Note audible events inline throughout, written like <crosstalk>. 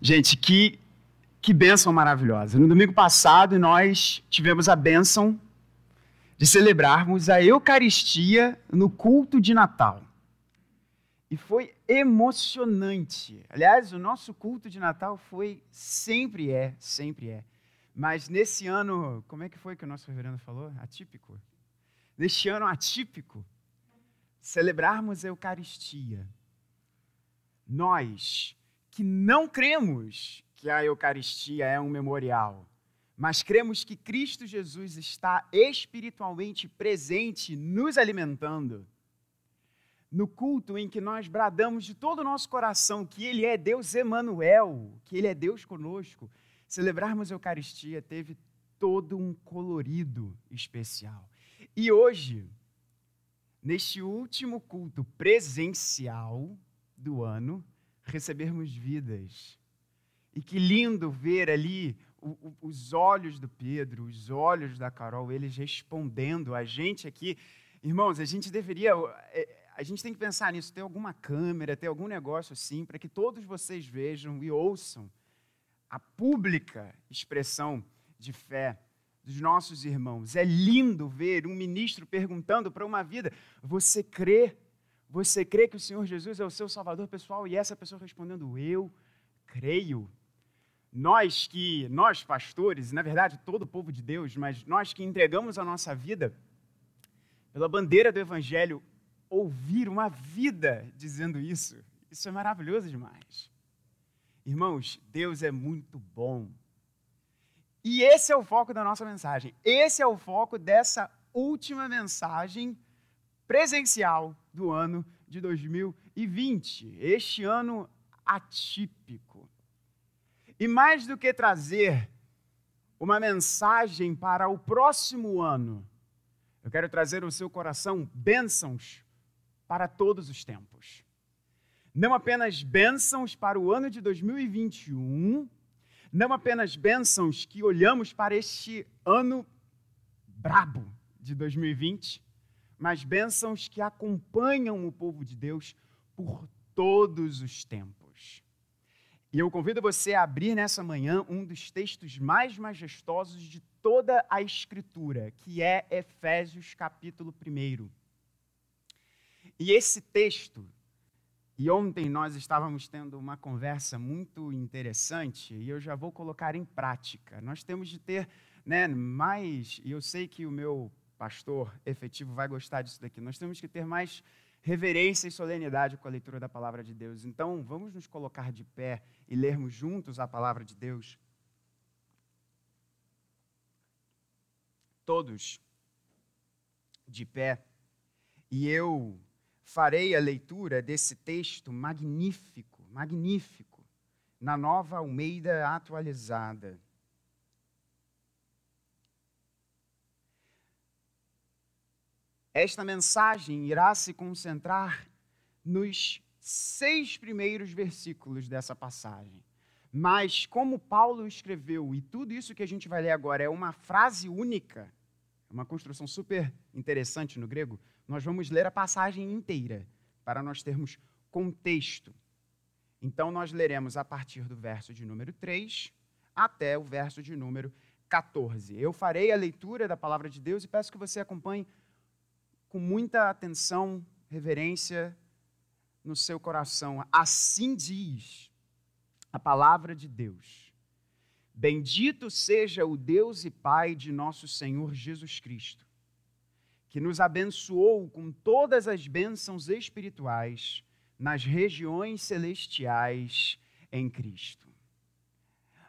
Gente, que, que bênção maravilhosa. No domingo passado, nós tivemos a bênção de celebrarmos a Eucaristia no culto de Natal. E foi emocionante. Aliás, o nosso culto de Natal foi, sempre é, sempre é. Mas nesse ano, como é que foi que o nosso reverendo falou? Atípico. Neste ano atípico, celebrarmos a Eucaristia. Nós que não cremos que a Eucaristia é um memorial, mas cremos que Cristo Jesus está espiritualmente presente, nos alimentando. No culto em que nós bradamos de todo o nosso coração que Ele é Deus Emanuel, que Ele é Deus conosco, celebrarmos a Eucaristia teve todo um colorido especial. E hoje, neste último culto presencial do ano, recebermos vidas. E que lindo ver ali o, o, os olhos do Pedro, os olhos da Carol, eles respondendo a gente aqui. Irmãos, a gente deveria. É, a gente tem que pensar nisso, ter alguma câmera, ter algum negócio assim, para que todos vocês vejam e ouçam a pública expressão de fé dos nossos irmãos. É lindo ver um ministro perguntando para uma vida: Você crê você crê que o Senhor Jesus é o seu Salvador pessoal? E essa pessoa respondendo, eu creio. Nós que, nós pastores, na verdade todo o povo de Deus, mas nós que entregamos a nossa vida pela bandeira do Evangelho, ouvir uma vida dizendo isso, isso é maravilhoso demais. Irmãos, Deus é muito bom. E esse é o foco da nossa mensagem. Esse é o foco dessa última mensagem presencial do ano de 2020, este ano atípico. E mais do que trazer uma mensagem para o próximo ano, eu quero trazer ao seu coração bênçãos para todos os tempos. Não apenas bênçãos para o ano de 2021, não apenas bênçãos que olhamos para este ano brabo de 2020, mas bênçãos que acompanham o povo de Deus por todos os tempos. E eu convido você a abrir nessa manhã um dos textos mais majestosos de toda a Escritura, que é Efésios capítulo 1. E esse texto, e ontem nós estávamos tendo uma conversa muito interessante, e eu já vou colocar em prática. Nós temos de ter né, mais, e eu sei que o meu pastor efetivo vai gostar disso daqui. Nós temos que ter mais reverência e solenidade com a leitura da palavra de Deus. Então, vamos nos colocar de pé e lermos juntos a palavra de Deus. Todos de pé. E eu farei a leitura desse texto magnífico, magnífico, na nova Almeida atualizada. Esta mensagem irá se concentrar nos seis primeiros versículos dessa passagem. Mas, como Paulo escreveu, e tudo isso que a gente vai ler agora é uma frase única, uma construção super interessante no grego, nós vamos ler a passagem inteira, para nós termos contexto. Então, nós leremos a partir do verso de número 3 até o verso de número 14. Eu farei a leitura da palavra de Deus e peço que você acompanhe com muita atenção, reverência no seu coração. Assim diz a palavra de Deus. Bendito seja o Deus e Pai de nosso Senhor Jesus Cristo, que nos abençoou com todas as bênçãos espirituais nas regiões celestiais em Cristo.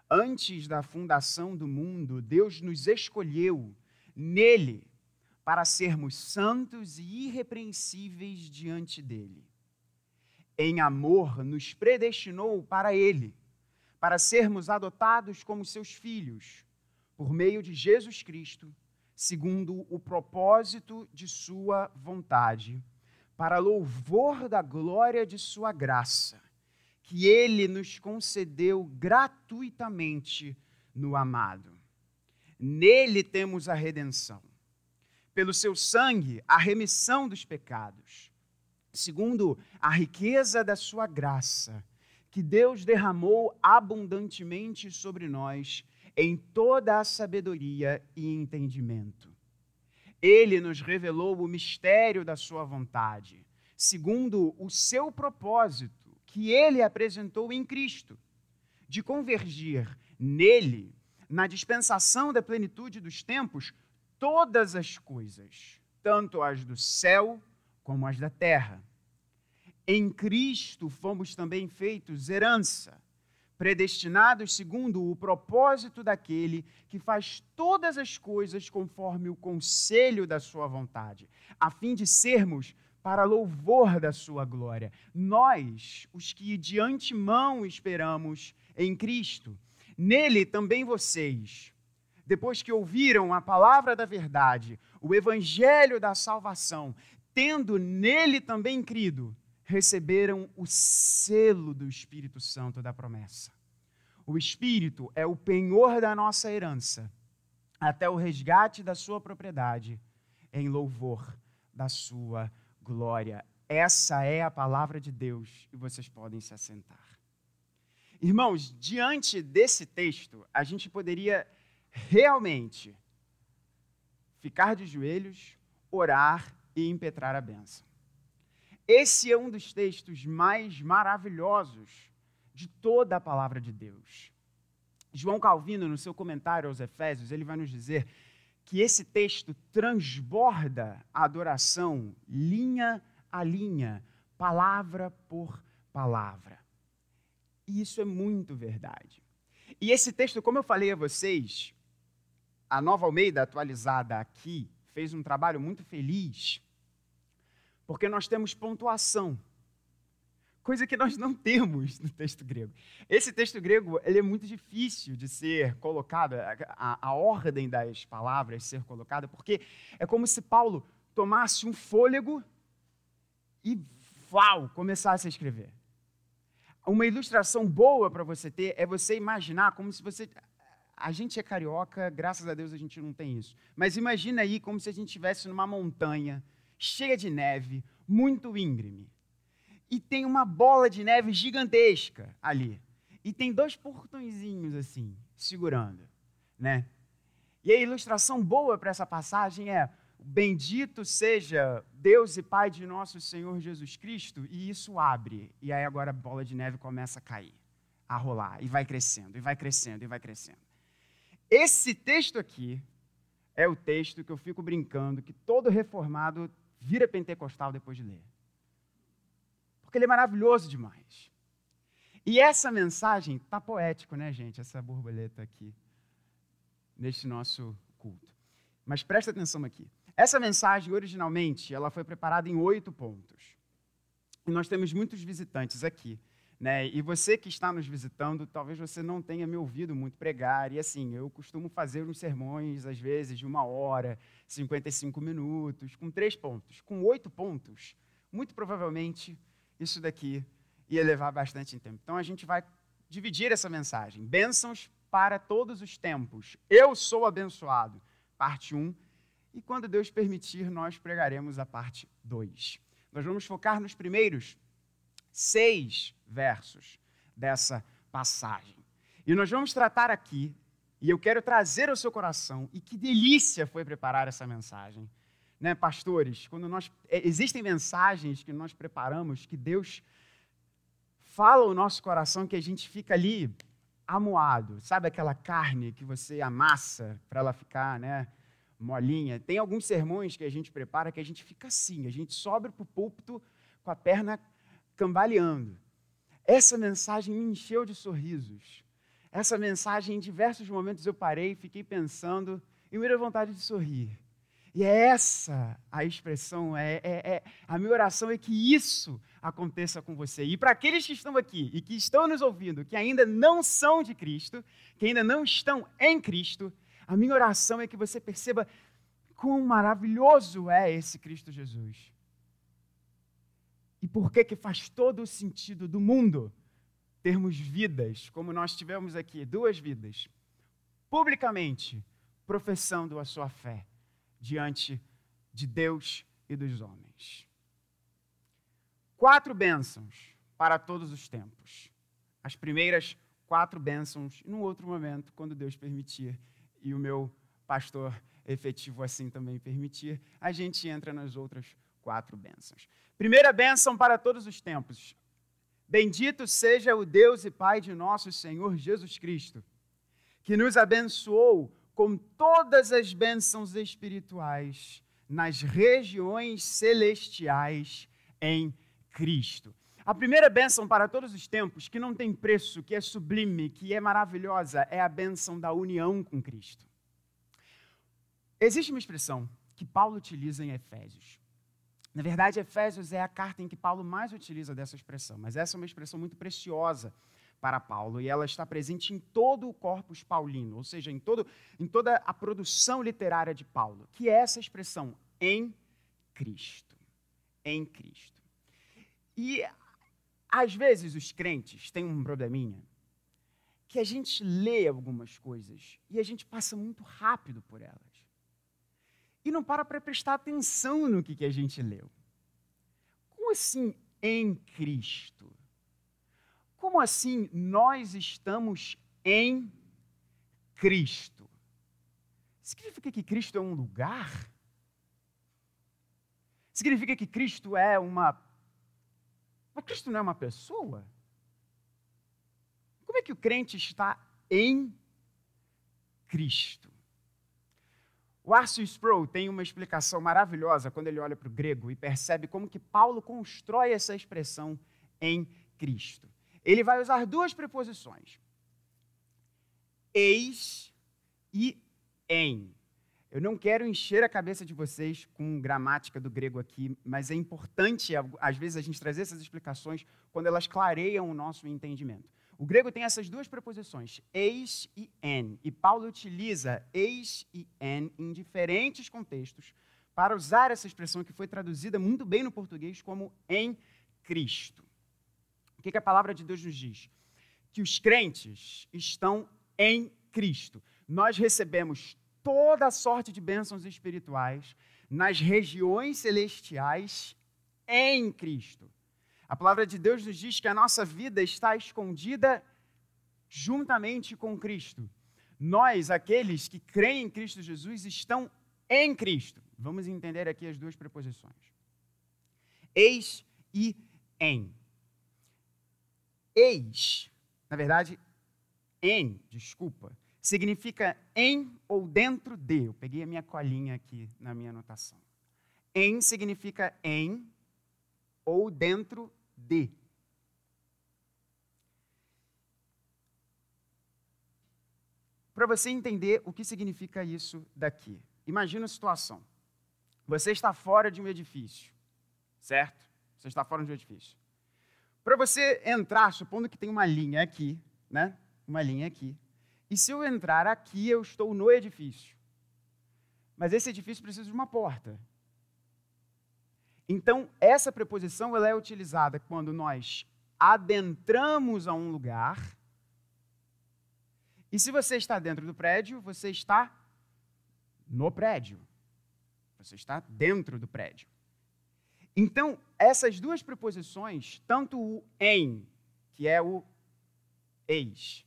Antes da fundação do mundo, Deus nos escolheu nele para sermos santos e irrepreensíveis diante dele. Em amor, nos predestinou para ele, para sermos adotados como seus filhos, por meio de Jesus Cristo, segundo o propósito de sua vontade, para louvor da glória de sua graça, que ele nos concedeu gratuitamente no amado. Nele temos a redenção pelo seu sangue a remissão dos pecados, segundo a riqueza da sua graça, que Deus derramou abundantemente sobre nós em toda a sabedoria e entendimento. Ele nos revelou o mistério da sua vontade, segundo o seu propósito, que ele apresentou em Cristo, de convergir nele, na dispensação da plenitude dos tempos, todas as coisas, tanto as do céu como as da terra. Em Cristo fomos também feitos herança, predestinados segundo o propósito daquele que faz todas as coisas conforme o conselho da sua vontade, a fim de sermos para louvor da sua glória. Nós, os que de antemão esperamos em Cristo, nele também vocês, depois que ouviram a palavra da verdade, o evangelho da salvação, tendo nele também crido, receberam o selo do Espírito Santo da promessa. O Espírito é o penhor da nossa herança, até o resgate da sua propriedade, em louvor da sua glória. Essa é a palavra de Deus e vocês podem se assentar. Irmãos, diante desse texto, a gente poderia realmente ficar de joelhos, orar e impetrar a benção. Esse é um dos textos mais maravilhosos de toda a palavra de Deus. João Calvino, no seu comentário aos Efésios, ele vai nos dizer que esse texto transborda a adoração linha a linha, palavra por palavra. E isso é muito verdade. E esse texto, como eu falei a vocês, a Nova Almeida atualizada aqui fez um trabalho muito feliz porque nós temos pontuação, coisa que nós não temos no texto grego. Esse texto grego ele é muito difícil de ser colocado, a, a ordem das palavras ser colocada, porque é como se Paulo tomasse um fôlego e, uau, começasse a escrever. Uma ilustração boa para você ter é você imaginar como se você. A gente é carioca, graças a Deus a gente não tem isso. Mas imagina aí como se a gente estivesse numa montanha cheia de neve, muito íngreme. E tem uma bola de neve gigantesca ali. E tem dois portõezinhos assim, segurando, né? E a ilustração boa para essa passagem é: Bendito seja Deus e Pai de nosso Senhor Jesus Cristo, e isso abre. E aí agora a bola de neve começa a cair, a rolar, e vai crescendo, e vai crescendo, e vai crescendo. Esse texto aqui é o texto que eu fico brincando que todo reformado vira pentecostal depois de ler. Porque ele é maravilhoso demais. E essa mensagem está poético, né, gente? Essa borboleta aqui, neste nosso culto. Mas presta atenção aqui. Essa mensagem, originalmente, ela foi preparada em oito pontos. E nós temos muitos visitantes aqui. Né? E você que está nos visitando, talvez você não tenha me ouvido muito pregar. E assim, eu costumo fazer uns sermões, às vezes, de uma hora, 55 minutos, com três pontos. Com oito pontos, muito provavelmente, isso daqui ia levar bastante tempo. Então a gente vai dividir essa mensagem. Bênçãos para todos os tempos. Eu sou abençoado. Parte 1. E quando Deus permitir, nós pregaremos a parte 2. Nós vamos focar nos primeiros seis versos dessa passagem. E nós vamos tratar aqui, e eu quero trazer ao seu coração, e que delícia foi preparar essa mensagem. Né, pastores, quando nós é, existem mensagens que nós preparamos que Deus fala o nosso coração que a gente fica ali amuado, sabe aquela carne que você amassa para ela ficar, né, molinha. Tem alguns sermões que a gente prepara que a gente fica assim, a gente sobe para o púlpito com a perna cambaleando. Essa mensagem me encheu de sorrisos. Essa mensagem, em diversos momentos eu parei, fiquei pensando e me deu vontade de sorrir. E é essa a expressão, é, é, é, a minha oração é que isso aconteça com você. E para aqueles que estão aqui e que estão nos ouvindo, que ainda não são de Cristo, que ainda não estão em Cristo, a minha oração é que você perceba quão maravilhoso é esse Cristo Jesus. E por que que faz todo o sentido do mundo termos vidas, como nós tivemos aqui, duas vidas, publicamente professando a sua fé diante de Deus e dos homens. Quatro bênçãos para todos os tempos. as primeiras quatro bênçãos, num outro momento, quando Deus permitir, e o meu pastor efetivo assim também permitir, a gente entra nas outras quatro bênçãos. Primeira bênção para todos os tempos. Bendito seja o Deus e Pai de nosso Senhor Jesus Cristo, que nos abençoou com todas as bênçãos espirituais nas regiões celestiais em Cristo. A primeira bênção para todos os tempos, que não tem preço, que é sublime, que é maravilhosa, é a bênção da união com Cristo. Existe uma expressão que Paulo utiliza em Efésios. Na verdade, Efésios é a carta em que Paulo mais utiliza dessa expressão, mas essa é uma expressão muito preciosa para Paulo e ela está presente em todo o corpus paulino, ou seja, em, todo, em toda a produção literária de Paulo, que é essa expressão em Cristo. Em Cristo. E às vezes os crentes têm um probleminha que a gente lê algumas coisas e a gente passa muito rápido por elas. E não para para prestar atenção no que, que a gente leu. Como assim em Cristo? Como assim nós estamos em Cristo? Significa que Cristo é um lugar? Significa que Cristo é uma mas Cristo não é uma pessoa? Como é que o crente está em Cristo? O Arthur Sproul tem uma explicação maravilhosa quando ele olha para o grego e percebe como que Paulo constrói essa expressão em Cristo. Ele vai usar duas preposições: eis e em. Eu não quero encher a cabeça de vocês com gramática do grego aqui, mas é importante, às vezes, a gente trazer essas explicações quando elas clareiam o nosso entendimento. O grego tem essas duas preposições, eis e en, e Paulo utiliza eis e en em diferentes contextos para usar essa expressão que foi traduzida muito bem no português como em Cristo. O que, que a palavra de Deus nos diz? Que os crentes estão em Cristo. Nós recebemos toda sorte de bênçãos espirituais nas regiões celestiais em Cristo. A palavra de Deus nos diz que a nossa vida está escondida juntamente com Cristo. Nós, aqueles que creem em Cristo Jesus, estão em Cristo. Vamos entender aqui as duas preposições. Eis e em. Eis, na verdade, em, desculpa, significa em ou dentro de. Eu peguei a minha colinha aqui na minha anotação. Em significa em ou dentro de. Para você entender o que significa isso daqui, imagina a situação. Você está fora de um edifício, certo? Você está fora de um edifício. Para você entrar, supondo que tem uma linha aqui, né? Uma linha aqui. E se eu entrar aqui, eu estou no edifício. Mas esse edifício precisa de uma porta. Então, essa preposição ela é utilizada quando nós adentramos a um lugar. E se você está dentro do prédio, você está no prédio. Você está dentro do prédio. Então, essas duas preposições, tanto o em, que é o eis,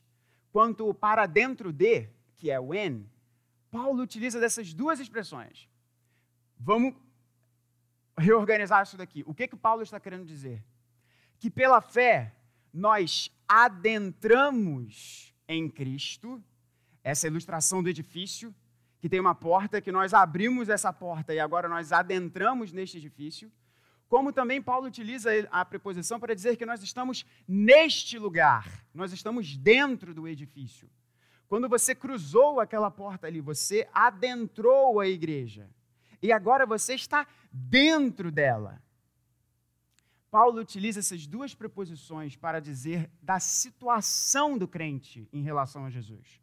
quanto o para dentro de, que é o en, Paulo utiliza dessas duas expressões. Vamos reorganizar isso daqui. O que, que Paulo está querendo dizer? Que pela fé nós adentramos em Cristo, essa ilustração do edifício, que tem uma porta, que nós abrimos essa porta e agora nós adentramos neste edifício. Como também Paulo utiliza a preposição para dizer que nós estamos neste lugar, nós estamos dentro do edifício. Quando você cruzou aquela porta ali, você adentrou a igreja. E agora você está dentro dela. Paulo utiliza essas duas preposições para dizer da situação do crente em relação a Jesus.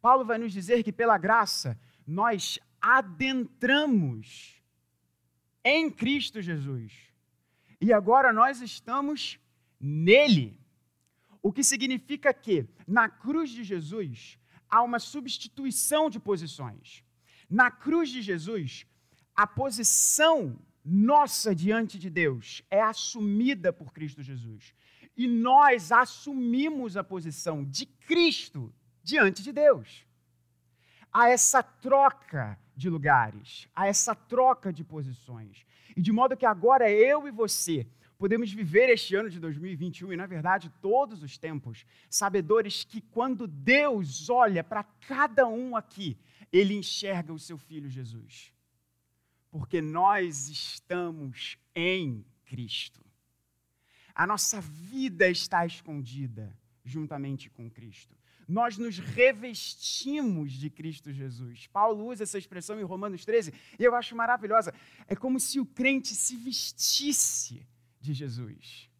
Paulo vai nos dizer que, pela graça, nós adentramos em Cristo Jesus. E agora nós estamos nele. O que significa que na cruz de Jesus há uma substituição de posições. Na cruz de Jesus, a posição nossa diante de Deus é assumida por Cristo Jesus. e nós assumimos a posição de Cristo diante de Deus. Há essa troca de lugares, há essa troca de posições. E de modo que agora eu e você podemos viver este ano de 2021 e, na verdade, todos os tempos, sabedores que quando Deus olha para cada um aqui, ele enxerga o seu filho Jesus. Porque nós estamos em Cristo. A nossa vida está escondida juntamente com Cristo. Nós nos revestimos de Cristo Jesus. Paulo usa essa expressão em Romanos 13 e eu acho maravilhosa. É como se o crente se vestisse de Jesus.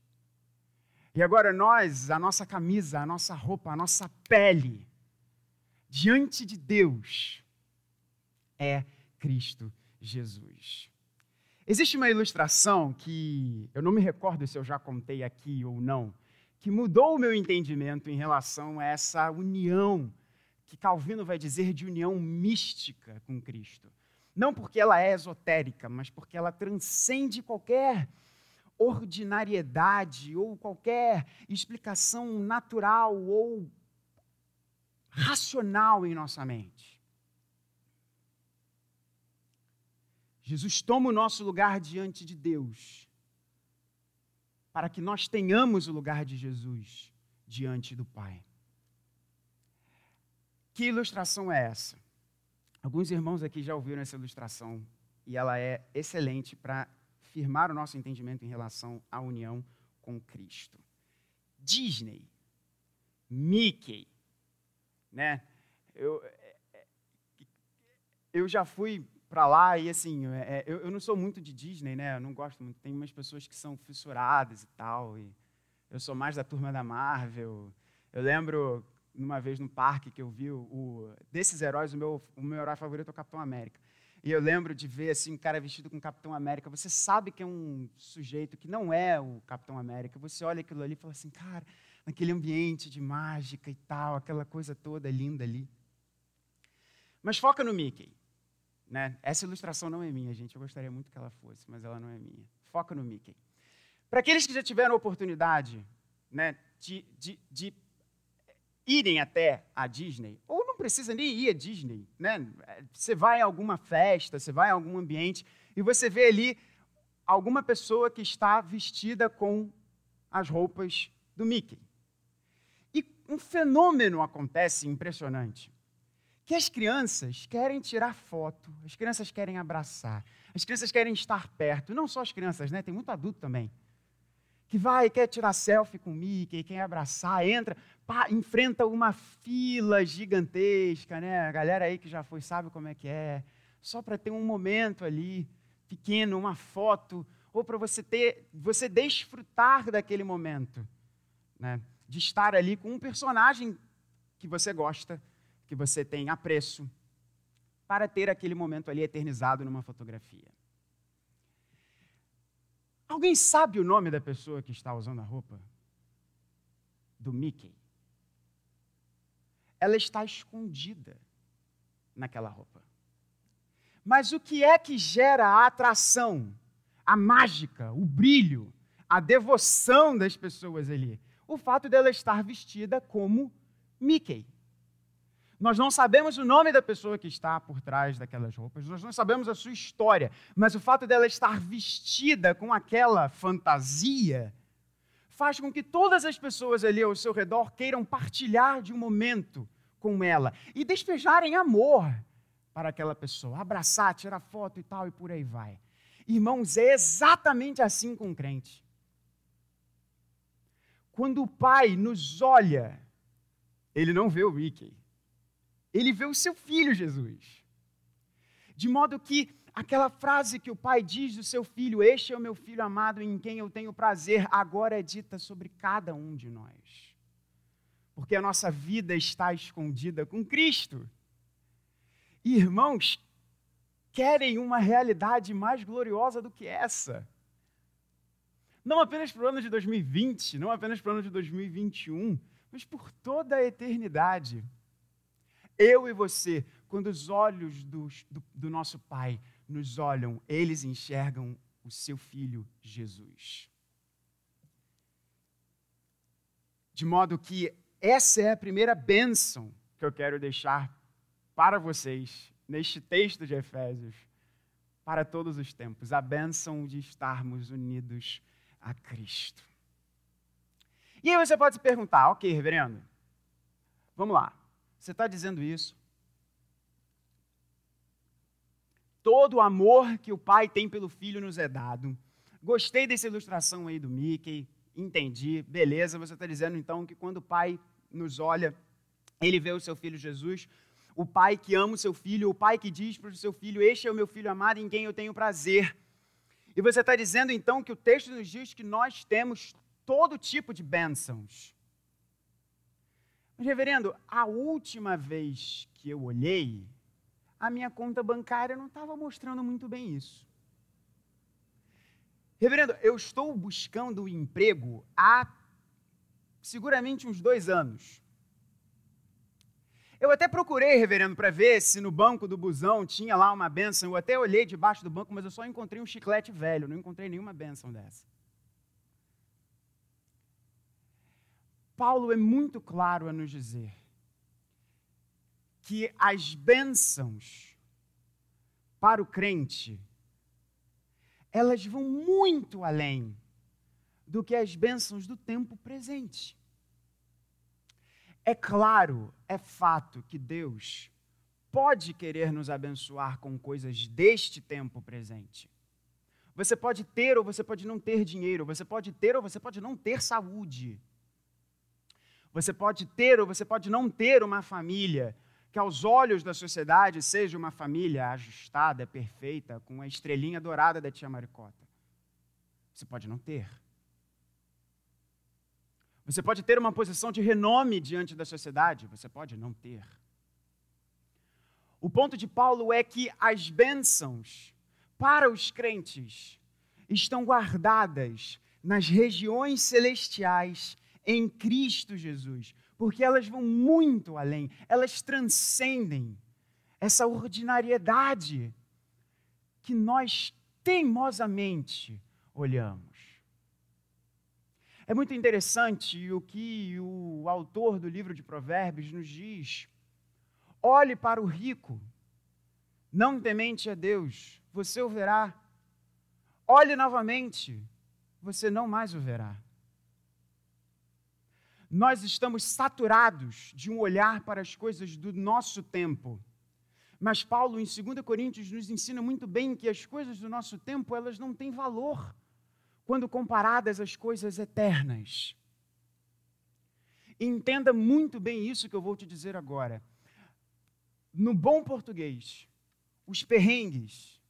E agora nós, a nossa camisa, a nossa roupa, a nossa pele, diante de Deus, é Cristo Jesus. Existe uma ilustração que eu não me recordo se eu já contei aqui ou não, que mudou o meu entendimento em relação a essa união que Calvino vai dizer de união mística com Cristo. Não porque ela é esotérica, mas porque ela transcende qualquer ordinariedade ou qualquer explicação natural ou racional em nossa mente. Jesus toma o nosso lugar diante de Deus, para que nós tenhamos o lugar de Jesus diante do Pai. Que ilustração é essa? Alguns irmãos aqui já ouviram essa ilustração e ela é excelente para firmar o nosso entendimento em relação à união com Cristo. Disney, Mickey, né? Eu, é, é, eu já fui para lá e assim, é, eu, eu, não sou muito de Disney, né? Eu não gosto muito. Tem umas pessoas que são fissuradas e tal. E eu sou mais da turma da Marvel. Eu lembro numa vez no parque que eu vi o, o desses heróis, o meu, o meu herói favorito é o Capitão América. E eu lembro de ver assim um cara vestido com Capitão América. Você sabe que é um sujeito que não é o Capitão América. Você olha aquilo ali e fala assim, cara, naquele ambiente de mágica e tal, aquela coisa toda linda ali. Mas foca no Mickey. Né? Essa ilustração não é minha, gente. Eu gostaria muito que ela fosse, mas ela não é minha. Foca no Mickey. Para aqueles que já tiveram a oportunidade né, de, de, de irem até a Disney, ou não precisa nem ir a Disney, né? Você vai a alguma festa, você vai a algum ambiente e você vê ali alguma pessoa que está vestida com as roupas do Mickey. E um fenômeno acontece impressionante que as crianças querem tirar foto, as crianças querem abraçar, as crianças querem estar perto. Não só as crianças, né? Tem muito adulto também. Que vai, quer tirar selfie com o Mickey, quer abraçar, entra, pá, enfrenta uma fila gigantesca, né? A galera aí que já foi sabe como é que é. Só para ter um momento ali, pequeno, uma foto, ou para você ter, você desfrutar daquele momento, né? De estar ali com um personagem que você gosta que você tem apreço, para ter aquele momento ali eternizado numa fotografia. Alguém sabe o nome da pessoa que está usando a roupa? Do Mickey. Ela está escondida naquela roupa. Mas o que é que gera a atração, a mágica, o brilho, a devoção das pessoas ali? O fato dela estar vestida como Mickey. Nós não sabemos o nome da pessoa que está por trás daquelas roupas, nós não sabemos a sua história, mas o fato dela estar vestida com aquela fantasia faz com que todas as pessoas ali ao seu redor queiram partilhar de um momento com ela e despejarem amor para aquela pessoa, abraçar, tirar foto e tal e por aí vai. Irmãos, é exatamente assim com o crente. Quando o pai nos olha, ele não vê o Mickey ele vê o seu filho Jesus. De modo que aquela frase que o pai diz do seu filho, este é o meu filho amado em quem eu tenho prazer, agora é dita sobre cada um de nós. Porque a nossa vida está escondida com Cristo. Irmãos, querem uma realidade mais gloriosa do que essa. Não apenas para o ano de 2020, não apenas para o ano de 2021, mas por toda a eternidade eu e você, quando os olhos do, do, do nosso Pai nos olham, eles enxergam o seu Filho Jesus. De modo que essa é a primeira bênção que eu quero deixar para vocês neste texto de Efésios, para todos os tempos, a bênção de estarmos unidos a Cristo. E aí você pode se perguntar, ok, reverendo, vamos lá, você está dizendo isso? Todo o amor que o pai tem pelo filho nos é dado. Gostei dessa ilustração aí do Mickey, entendi, beleza. Você está dizendo então que quando o pai nos olha, ele vê o seu filho Jesus, o pai que ama o seu filho, o pai que diz para o seu filho: Este é o meu filho amado em quem eu tenho prazer. E você está dizendo então que o texto nos diz que nós temos todo tipo de bênçãos. Reverendo, a última vez que eu olhei, a minha conta bancária não estava mostrando muito bem isso. Reverendo, eu estou buscando emprego há seguramente uns dois anos. Eu até procurei, reverendo, para ver se no banco do busão tinha lá uma benção. Eu até olhei debaixo do banco, mas eu só encontrei um chiclete velho, não encontrei nenhuma benção dessa. Paulo é muito claro a nos dizer que as bênçãos para o crente, elas vão muito além do que as bênçãos do tempo presente. É claro, é fato que Deus pode querer nos abençoar com coisas deste tempo presente. Você pode ter ou você pode não ter dinheiro, você pode ter ou você pode não ter saúde. Você pode ter ou você pode não ter uma família que, aos olhos da sociedade, seja uma família ajustada, perfeita, com a estrelinha dourada da tia Maricota. Você pode não ter. Você pode ter uma posição de renome diante da sociedade, você pode não ter. O ponto de Paulo é que as bênçãos para os crentes estão guardadas nas regiões celestiais em Cristo Jesus, porque elas vão muito além, elas transcendem essa ordinariedade que nós teimosamente olhamos. É muito interessante o que o autor do livro de Provérbios nos diz. Olhe para o rico, não temente a Deus, você o verá. Olhe novamente, você não mais o verá. Nós estamos saturados de um olhar para as coisas do nosso tempo. Mas Paulo, em 2 Coríntios, nos ensina muito bem que as coisas do nosso tempo, elas não têm valor quando comparadas às coisas eternas. Entenda muito bem isso que eu vou te dizer agora. No bom português, os perrengues,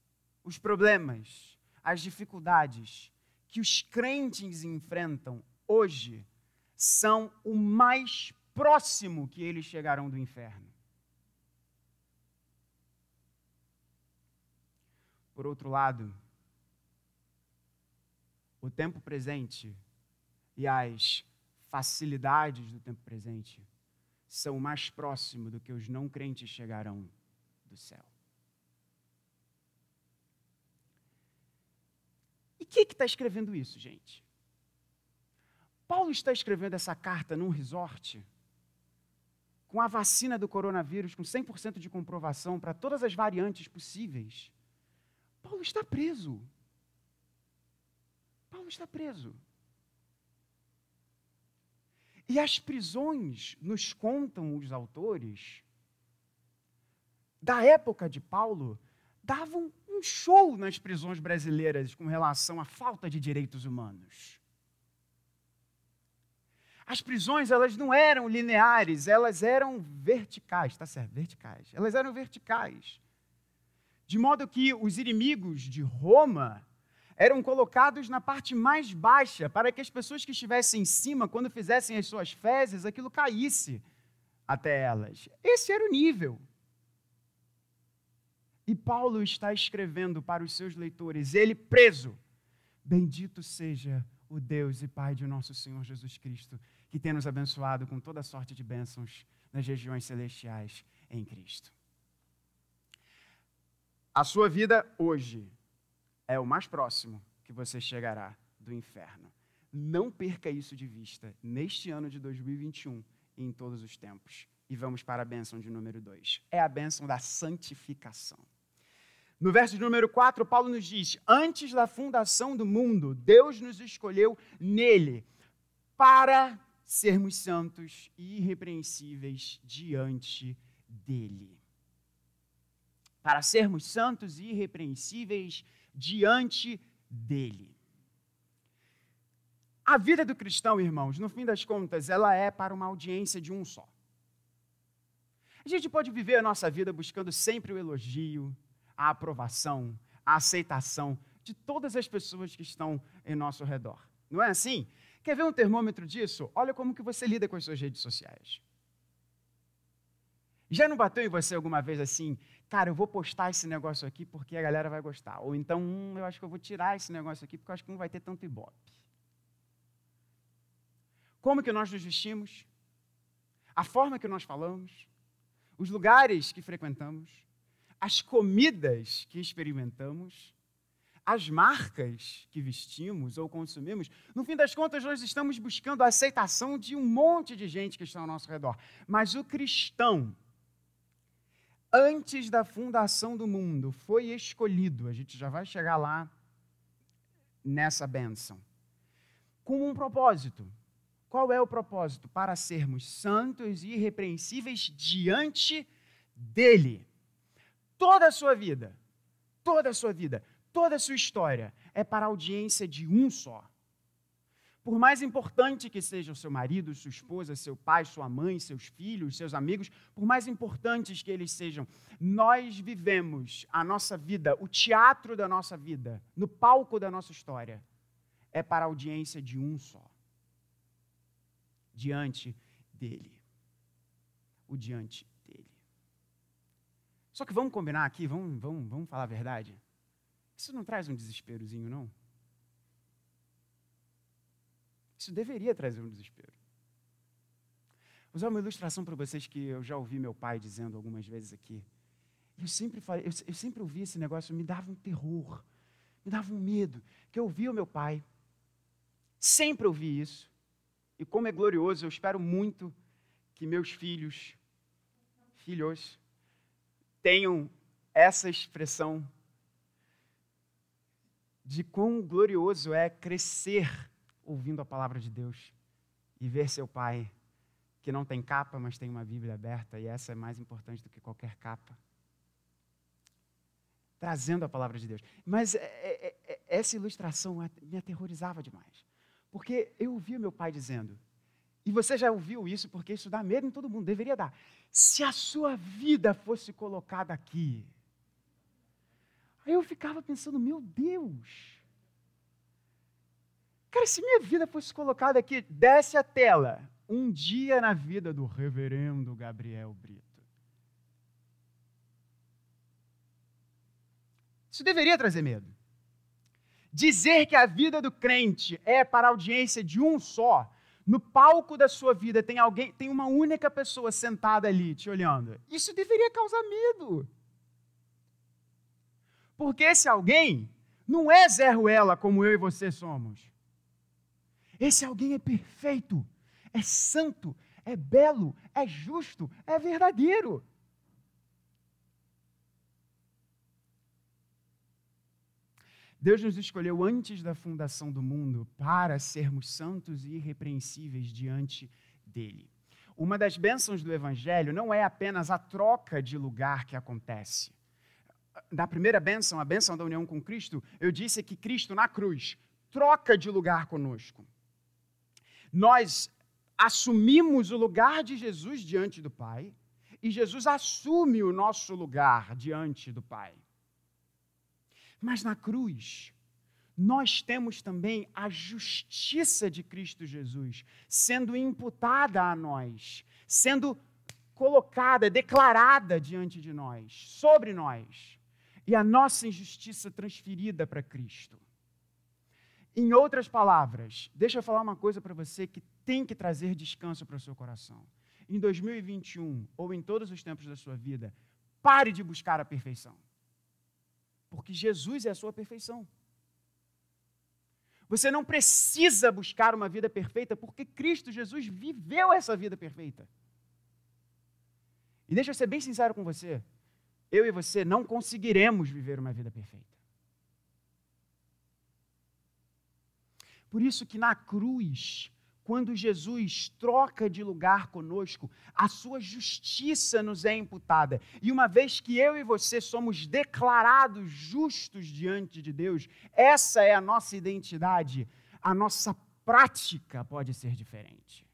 os problemas, as dificuldades que os crentes enfrentam hoje são o mais próximo que eles chegarão do inferno. Por outro lado, o tempo presente e as facilidades do tempo presente são mais próximos do que os não crentes chegarão do céu. E quem que está escrevendo isso, gente? Paulo está escrevendo essa carta num resort, com a vacina do coronavírus, com 100% de comprovação para todas as variantes possíveis. Paulo está preso. Paulo está preso. E as prisões, nos contam os autores, da época de Paulo, davam um show nas prisões brasileiras com relação à falta de direitos humanos. As prisões, elas não eram lineares, elas eram verticais, tá certo? Verticais. Elas eram verticais. De modo que os inimigos de Roma eram colocados na parte mais baixa, para que as pessoas que estivessem em cima, quando fizessem as suas fezes, aquilo caísse até elas. Esse era o nível. E Paulo está escrevendo para os seus leitores, ele preso. Bendito seja o Deus e Pai de nosso Senhor Jesus Cristo, que tem nos abençoado com toda sorte de bênçãos nas regiões celestiais em Cristo. A sua vida hoje é o mais próximo que você chegará do inferno. Não perca isso de vista neste ano de 2021 e em todos os tempos. E vamos para a bênção de número 2. É a bênção da santificação. No verso de número 4, Paulo nos diz: Antes da fundação do mundo, Deus nos escolheu nele para sermos santos e irrepreensíveis diante dele. Para sermos santos e irrepreensíveis diante dele. A vida do cristão, irmãos, no fim das contas, ela é para uma audiência de um só. A gente pode viver a nossa vida buscando sempre o elogio, a aprovação, a aceitação de todas as pessoas que estão em nosso redor. Não é assim? Quer ver um termômetro disso? Olha como que você lida com as suas redes sociais. Já não bateu em você alguma vez assim, cara, eu vou postar esse negócio aqui porque a galera vai gostar. Ou então, hum, eu acho que eu vou tirar esse negócio aqui porque eu acho que não vai ter tanto ibope. Como que nós nos vestimos? A forma que nós falamos? Os lugares que frequentamos? As comidas que experimentamos? As marcas que vestimos ou consumimos? No fim das contas, nós estamos buscando a aceitação de um monte de gente que está ao nosso redor. Mas o cristão, antes da fundação do mundo, foi escolhido, a gente já vai chegar lá nessa bênção, com um propósito qual é o propósito? Para sermos santos e irrepreensíveis diante dele. Toda a sua vida, toda a sua vida, toda a sua história é para a audiência de um só. Por mais importante que seja o seu marido, sua esposa, seu pai, sua mãe, seus filhos, seus amigos, por mais importantes que eles sejam, nós vivemos a nossa vida, o teatro da nossa vida, no palco da nossa história, é para a audiência de um só diante dele. O diante dele. Só que vamos combinar aqui, vamos, vamos, vamos falar a verdade. Isso não traz um desesperozinho, não? Isso deveria trazer um desespero. Vou usar uma ilustração para vocês que eu já ouvi meu pai dizendo algumas vezes aqui. Eu sempre, falei, eu, eu sempre ouvi esse negócio, me dava um terror, me dava um medo, que eu ouvia o meu pai. Sempre ouvi isso. E como é glorioso, eu espero muito que meus filhos, filhos, tenham essa expressão de quão glorioso é crescer ouvindo a palavra de Deus e ver seu pai, que não tem capa, mas tem uma Bíblia aberta, e essa é mais importante do que qualquer capa. Trazendo a palavra de Deus. Mas é, é, é, essa ilustração me aterrorizava demais. Porque eu ouvia meu pai dizendo, e você já ouviu isso, porque isso dá medo em todo mundo, deveria dar. Se a sua vida fosse colocada aqui. Eu ficava pensando, meu Deus. Cara, se minha vida fosse colocada aqui, desce a tela. Um dia na vida do reverendo Gabriel Brito. Isso deveria trazer medo. Dizer que a vida do crente é para a audiência de um só, no palco da sua vida tem alguém, tem uma única pessoa sentada ali te olhando. Isso deveria causar medo. Porque esse alguém não é Zé Ruela como eu e você somos. Esse alguém é perfeito, é santo, é belo, é justo, é verdadeiro. Deus nos escolheu antes da fundação do mundo para sermos santos e irrepreensíveis diante dele. Uma das bênçãos do Evangelho não é apenas a troca de lugar que acontece. Na primeira bênção, a bênção da união com Cristo, eu disse que Cristo na cruz troca de lugar conosco. Nós assumimos o lugar de Jesus diante do Pai e Jesus assume o nosso lugar diante do Pai. Mas na cruz, nós temos também a justiça de Cristo Jesus sendo imputada a nós, sendo colocada, declarada diante de nós, sobre nós, e a nossa injustiça transferida para Cristo. Em outras palavras, deixa eu falar uma coisa para você que tem que trazer descanso para o seu coração. Em 2021 ou em todos os tempos da sua vida, pare de buscar a perfeição. Porque Jesus é a sua perfeição. Você não precisa buscar uma vida perfeita, porque Cristo Jesus viveu essa vida perfeita. E deixa eu ser bem sincero com você: eu e você não conseguiremos viver uma vida perfeita. Por isso que na cruz, quando Jesus troca de lugar conosco, a sua justiça nos é imputada. E uma vez que eu e você somos declarados justos diante de Deus, essa é a nossa identidade, a nossa prática pode ser diferente.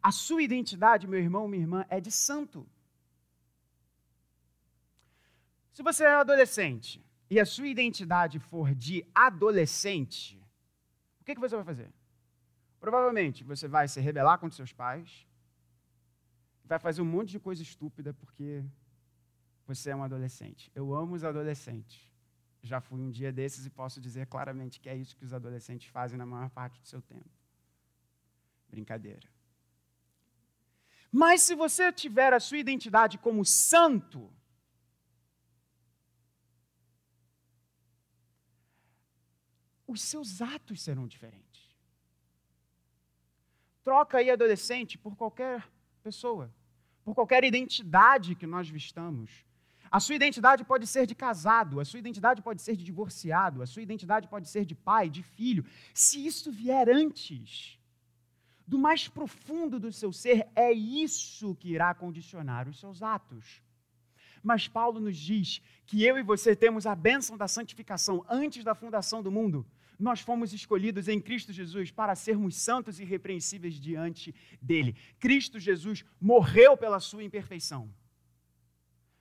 A sua identidade, meu irmão, minha irmã, é de santo. Se você é adolescente e a sua identidade for de adolescente, o que, que você vai fazer? Provavelmente você vai se rebelar contra seus pais, vai fazer um monte de coisa estúpida porque você é um adolescente. Eu amo os adolescentes. Já fui um dia desses e posso dizer claramente que é isso que os adolescentes fazem na maior parte do seu tempo. Brincadeira. Mas se você tiver a sua identidade como santo, os seus atos serão diferentes. Troca aí adolescente por qualquer pessoa, por qualquer identidade que nós vistamos. A sua identidade pode ser de casado, a sua identidade pode ser de divorciado, a sua identidade pode ser de pai, de filho. Se isso vier antes do mais profundo do seu ser, é isso que irá condicionar os seus atos. Mas Paulo nos diz que eu e você temos a bênção da santificação antes da fundação do mundo nós fomos escolhidos em Cristo Jesus para sermos santos e irrepreensíveis diante dele. Cristo Jesus morreu pela sua imperfeição,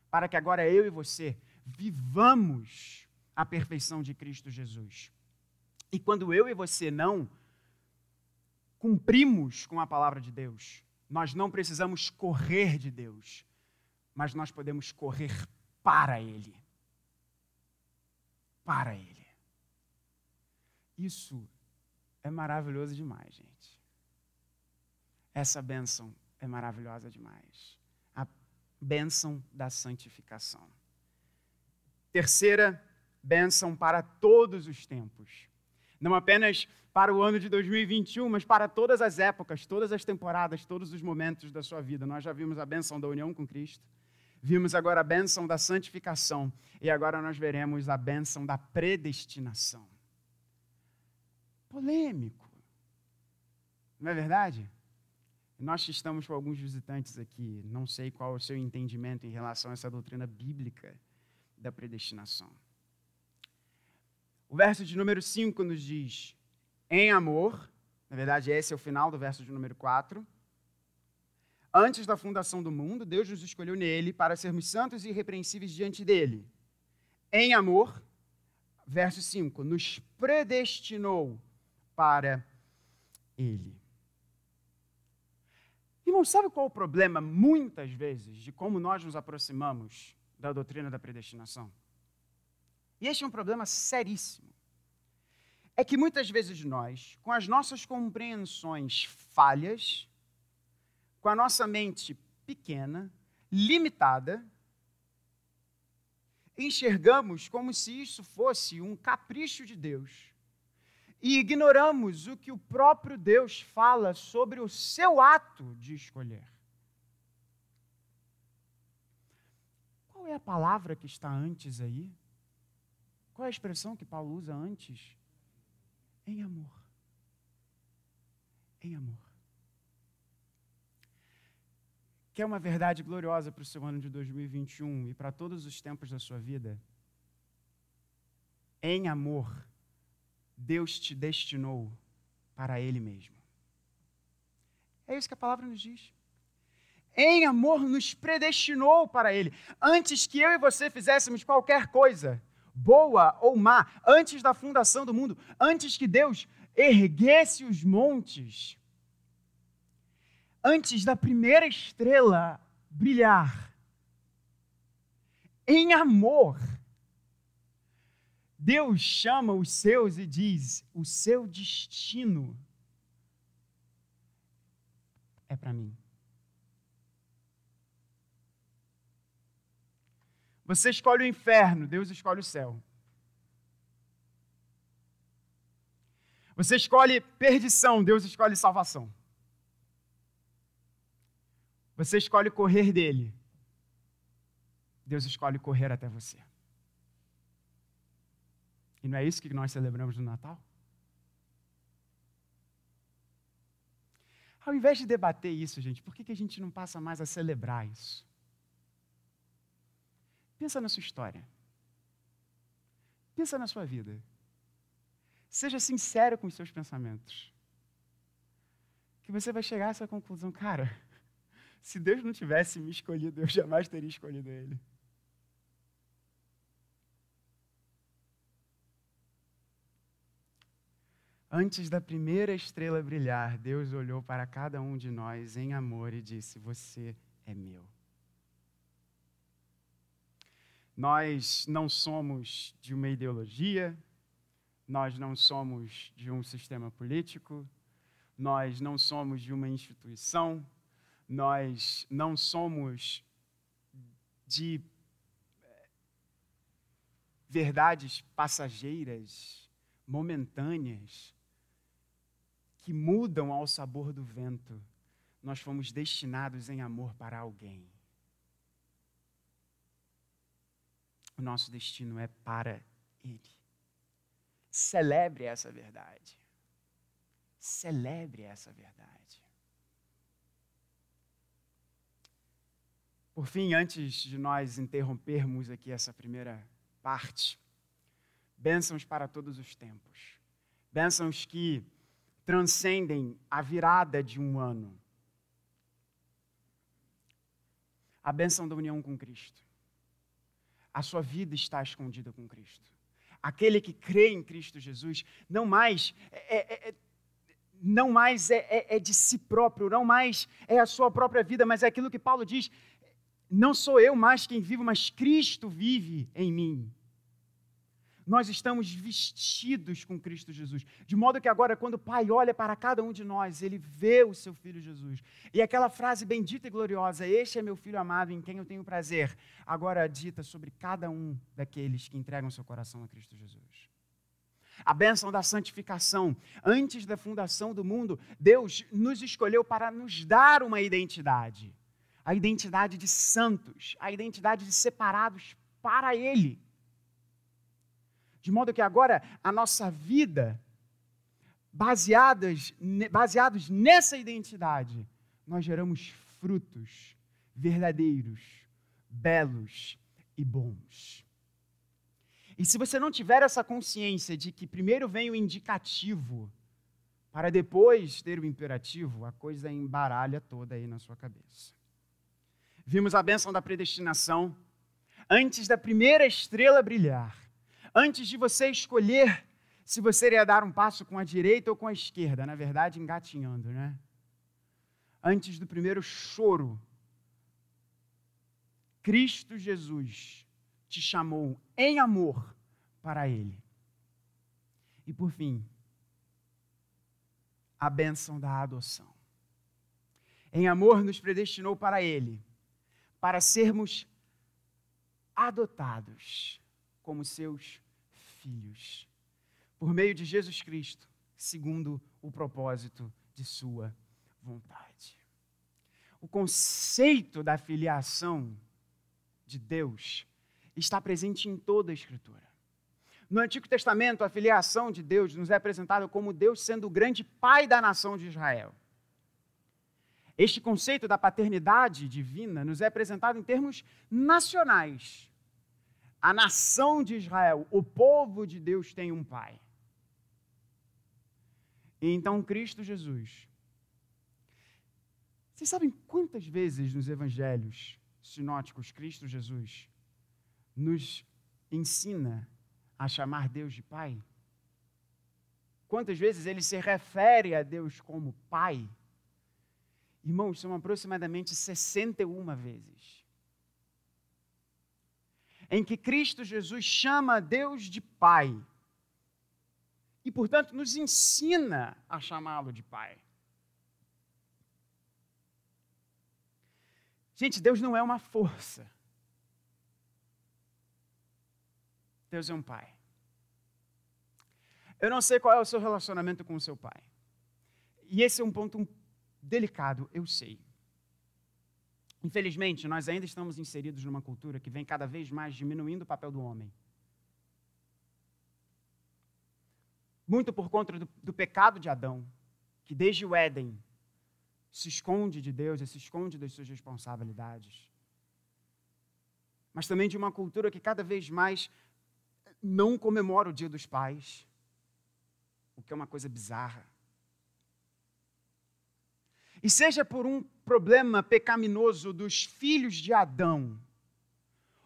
para que agora eu e você vivamos a perfeição de Cristo Jesus. E quando eu e você não cumprimos com a palavra de Deus, nós não precisamos correr de Deus, mas nós podemos correr para Ele. Para Ele. Isso é maravilhoso demais, gente. Essa bênção é maravilhosa demais. A bênção da santificação. Terceira bênção para todos os tempos. Não apenas para o ano de 2021, mas para todas as épocas, todas as temporadas, todos os momentos da sua vida. Nós já vimos a bênção da união com Cristo, vimos agora a bênção da santificação e agora nós veremos a bênção da predestinação polêmico. Não é verdade? Nós que estamos com alguns visitantes aqui, não sei qual é o seu entendimento em relação a essa doutrina bíblica da predestinação. O verso de número 5 nos diz: em amor, na verdade, esse é o final do verso de número 4. Antes da fundação do mundo, Deus nos escolheu nele para sermos santos e irrepreensíveis diante dele. Em amor, verso 5, nos predestinou para Ele. Irmão, sabe qual é o problema, muitas vezes, de como nós nos aproximamos da doutrina da predestinação? E este é um problema seríssimo. É que muitas vezes nós, com as nossas compreensões falhas, com a nossa mente pequena, limitada, enxergamos como se isso fosse um capricho de Deus e ignoramos o que o próprio Deus fala sobre o seu ato de escolher. Qual é a palavra que está antes aí? Qual é a expressão que Paulo usa antes? Em amor. Em amor. Quer uma verdade gloriosa para o seu ano de 2021 e para todos os tempos da sua vida? Em amor Deus te destinou para Ele mesmo. É isso que a palavra nos diz. Em amor, nos predestinou para Ele. Antes que eu e você fizéssemos qualquer coisa, boa ou má, antes da fundação do mundo, antes que Deus erguesse os montes, antes da primeira estrela brilhar, em amor, Deus chama os seus e diz: o seu destino é para mim. Você escolhe o inferno, Deus escolhe o céu. Você escolhe perdição, Deus escolhe salvação. Você escolhe correr dele, Deus escolhe correr até você. E não é isso que nós celebramos no Natal? Ao invés de debater isso, gente, por que, a gente não passa mais a celebrar isso? Pensa na sua história. Pensa na sua vida. Seja sincero com os seus pensamentos. Que você vai chegar a essa conclusão, cara, <laughs> se Deus não tivesse me escolhido, eu jamais teria escolhido Ele. Antes da primeira estrela brilhar, Deus olhou para cada um de nós em amor e disse: Você é meu. Nós não somos de uma ideologia, nós não somos de um sistema político, nós não somos de uma instituição, nós não somos de eh, verdades passageiras, momentâneas que mudam ao sabor do vento, nós fomos destinados em amor para alguém. O nosso destino é para Ele. Celebre essa verdade. Celebre essa verdade. Por fim, antes de nós interrompermos aqui essa primeira parte, bênçãos para todos os tempos. Bênçãos que transcendem a virada de um ano. A bênção da união com Cristo. A sua vida está escondida com Cristo. Aquele que crê em Cristo Jesus não mais é, é, é não mais é, é, é de si próprio, não mais é a sua própria vida, mas é aquilo que Paulo diz: não sou eu mais quem vivo, mas Cristo vive em mim nós estamos vestidos com Cristo Jesus. De modo que agora, quando o Pai olha para cada um de nós, ele vê o seu Filho Jesus. E aquela frase bendita e gloriosa: Este é meu Filho amado em quem eu tenho prazer, agora dita sobre cada um daqueles que entregam seu coração a Cristo Jesus. A bênção da santificação. Antes da fundação do mundo, Deus nos escolheu para nos dar uma identidade. A identidade de santos, a identidade de separados para Ele. De modo que agora a nossa vida, baseadas, baseados nessa identidade, nós geramos frutos verdadeiros, belos e bons. E se você não tiver essa consciência de que primeiro vem o indicativo, para depois ter o imperativo, a coisa embaralha toda aí na sua cabeça. Vimos a bênção da predestinação. Antes da primeira estrela brilhar, Antes de você escolher se você iria dar um passo com a direita ou com a esquerda, na verdade, engatinhando, né? Antes do primeiro choro, Cristo Jesus te chamou em amor para Ele. E por fim, a bênção da adoção. Em amor nos predestinou para Ele, para sermos adotados como seus filhos, por meio de Jesus Cristo, segundo o propósito de Sua vontade. O conceito da filiação de Deus está presente em toda a Escritura. No Antigo Testamento, a filiação de Deus nos é apresentada como Deus sendo o grande pai da nação de Israel. Este conceito da paternidade divina nos é apresentado em termos nacionais a nação de Israel, o povo de Deus tem um pai. E então Cristo Jesus. Vocês sabem quantas vezes nos evangelhos sinóticos Cristo Jesus nos ensina a chamar Deus de Pai? Quantas vezes ele se refere a Deus como Pai? Irmãos, são aproximadamente 61 vezes em que Cristo Jesus chama Deus de Pai. E, portanto, nos ensina a chamá-lo de Pai. Gente, Deus não é uma força. Deus é um Pai. Eu não sei qual é o seu relacionamento com o seu pai. E esse é um ponto delicado, eu sei. Infelizmente, nós ainda estamos inseridos numa cultura que vem cada vez mais diminuindo o papel do homem. Muito por conta do, do pecado de Adão, que desde o Éden se esconde de Deus e se esconde das suas responsabilidades. Mas também de uma cultura que cada vez mais não comemora o Dia dos Pais, o que é uma coisa bizarra. E seja por um problema pecaminoso dos filhos de Adão,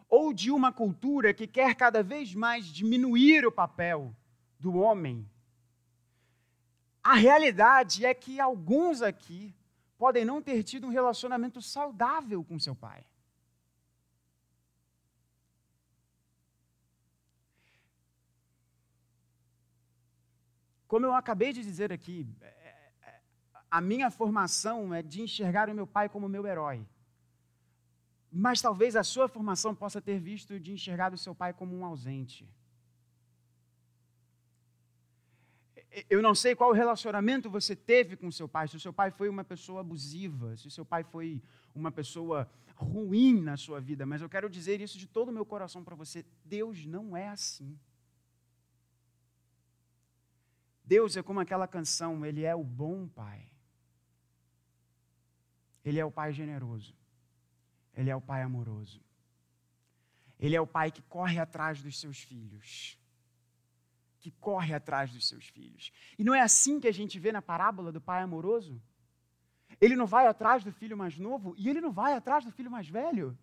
ou de uma cultura que quer cada vez mais diminuir o papel do homem, a realidade é que alguns aqui podem não ter tido um relacionamento saudável com seu pai. Como eu acabei de dizer aqui, a minha formação é de enxergar o meu pai como meu herói. Mas talvez a sua formação possa ter visto de enxergar o seu pai como um ausente. Eu não sei qual relacionamento você teve com seu pai, se o seu pai foi uma pessoa abusiva, se o seu pai foi uma pessoa ruim na sua vida, mas eu quero dizer isso de todo o meu coração para você: Deus não é assim. Deus é como aquela canção, Ele é o bom Pai. Ele é o Pai generoso. Ele é o Pai amoroso. Ele é o Pai que corre atrás dos seus filhos. Que corre atrás dos seus filhos. E não é assim que a gente vê na parábola do Pai amoroso? Ele não vai atrás do filho mais novo e ele não vai atrás do filho mais velho.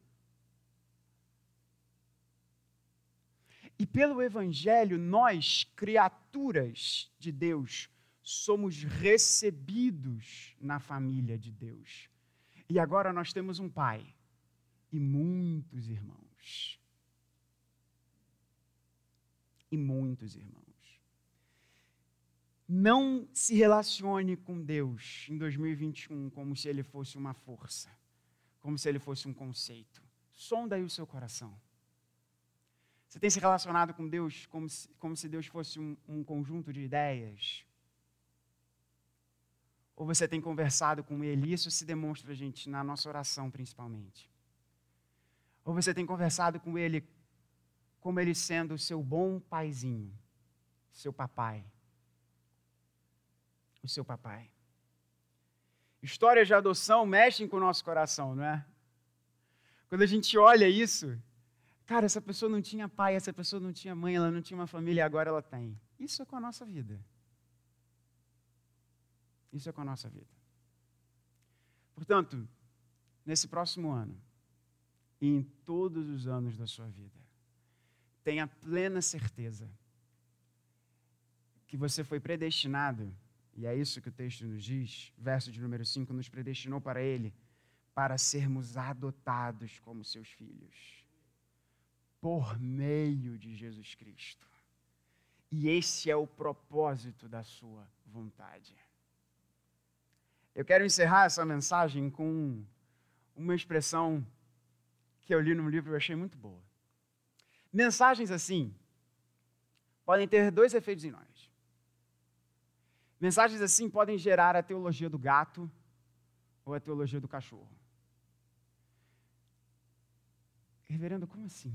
E pelo Evangelho, nós, criaturas de Deus, somos recebidos na família de Deus. E agora nós temos um Pai e muitos irmãos. E muitos irmãos. Não se relacione com Deus em 2021 como se ele fosse uma força, como se ele fosse um conceito. Sonda aí o seu coração. Você tem se relacionado com Deus como se, como se Deus fosse um, um conjunto de ideias? Ou você tem conversado com Ele? Isso se demonstra, gente, na nossa oração, principalmente. Ou você tem conversado com Ele como Ele sendo o seu bom paizinho, seu papai. O seu papai. Histórias de adoção mexem com o nosso coração, não é? Quando a gente olha isso, Cara, essa pessoa não tinha pai, essa pessoa não tinha mãe, ela não tinha uma família agora ela tem. Isso é com a nossa vida. Isso é com a nossa vida. Portanto, nesse próximo ano, e em todos os anos da sua vida, tenha plena certeza que você foi predestinado, e é isso que o texto nos diz, verso de número 5, nos predestinou para Ele, para sermos adotados como seus filhos por meio de Jesus Cristo. E esse é o propósito da sua vontade. Eu quero encerrar essa mensagem com uma expressão que eu li num livro e achei muito boa. Mensagens assim podem ter dois efeitos em nós. Mensagens assim podem gerar a teologia do gato ou a teologia do cachorro. Reverendo, como assim?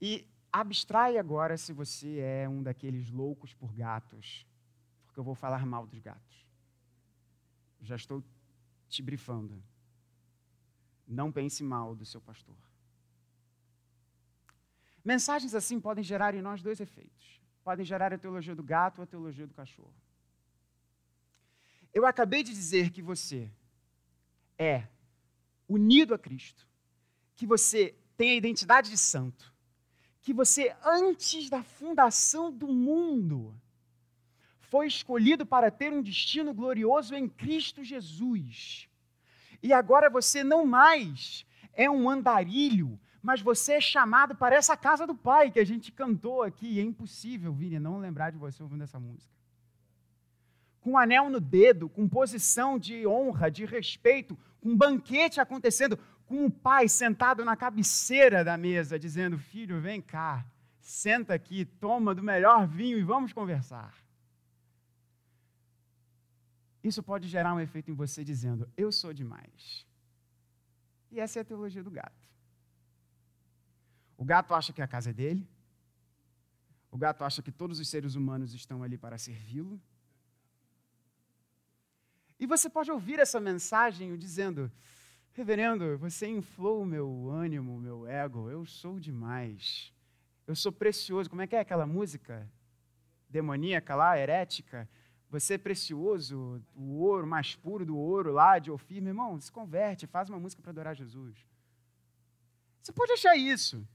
E abstrai agora se você é um daqueles loucos por gatos, porque eu vou falar mal dos gatos. Já estou te brifando. Não pense mal do seu pastor. Mensagens assim podem gerar em nós dois efeitos. Podem gerar a teologia do gato ou a teologia do cachorro. Eu acabei de dizer que você é unido a Cristo, que você tem a identidade de santo, que você, antes da fundação do mundo, foi escolhido para ter um destino glorioso em Cristo Jesus. E agora você não mais é um andarilho, mas você é chamado para essa casa do Pai que a gente cantou aqui. É impossível, Vini, não lembrar de você ouvindo essa música. Com um anel no dedo, com posição de honra, de respeito, com um banquete acontecendo, com o pai sentado na cabeceira da mesa, dizendo: Filho, vem cá, senta aqui, toma do melhor vinho e vamos conversar. Isso pode gerar um efeito em você dizendo: Eu sou demais. E essa é a teologia do gato. O gato acha que a casa é dele. O gato acha que todos os seres humanos estão ali para servi-lo. E você pode ouvir essa mensagem dizendo: Reverendo, você inflou o meu ânimo, o meu ego. Eu sou demais. Eu sou precioso. Como é que é aquela música demoníaca lá, herética? Você é precioso, o ouro mais puro do ouro lá de Ofir. Meu irmão, se converte, faz uma música para adorar Jesus. Você pode achar isso.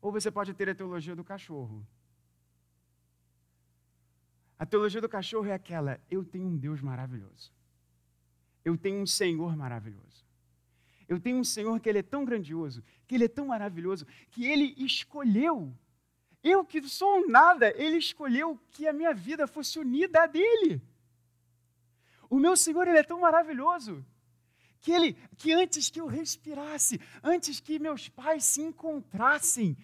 Ou você pode ter a teologia do cachorro. A teologia do cachorro é aquela: eu tenho um Deus maravilhoso. Eu tenho um Senhor maravilhoso. Eu tenho um Senhor que ele é tão grandioso, que ele é tão maravilhoso, que ele escolheu. Eu que sou um nada, ele escolheu que a minha vida fosse unida a dele. O meu Senhor, ele é tão maravilhoso, que ele que antes que eu respirasse, antes que meus pais se encontrassem,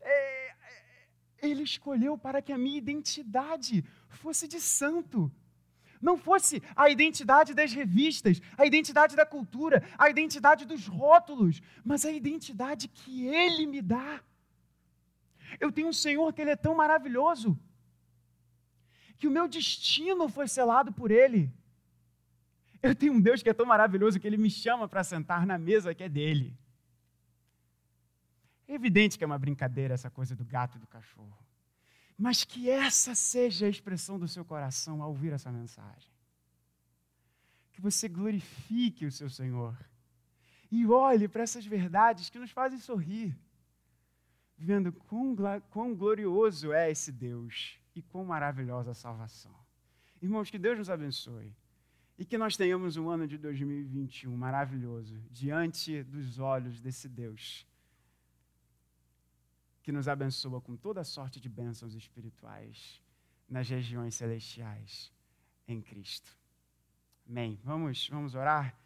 é, é ele escolheu para que a minha identidade fosse de santo não fosse a identidade das revistas, a identidade da cultura, a identidade dos rótulos, mas a identidade que Ele me dá. Eu tenho um Senhor que Ele é tão maravilhoso, que o meu destino foi selado por Ele. Eu tenho um Deus que é tão maravilhoso que Ele me chama para sentar na mesa que é dele. É evidente que é uma brincadeira essa coisa do gato e do cachorro mas que essa seja a expressão do seu coração ao ouvir essa mensagem. Que você glorifique o seu Senhor e olhe para essas verdades que nos fazem sorrir, vendo quão, quão glorioso é esse Deus e quão maravilhosa a salvação. Irmãos, que Deus nos abençoe e que nós tenhamos um ano de 2021 maravilhoso diante dos olhos desse Deus que nos abençoa com toda sorte de bênçãos espirituais nas regiões celestiais em Cristo. Amém. Vamos, vamos orar?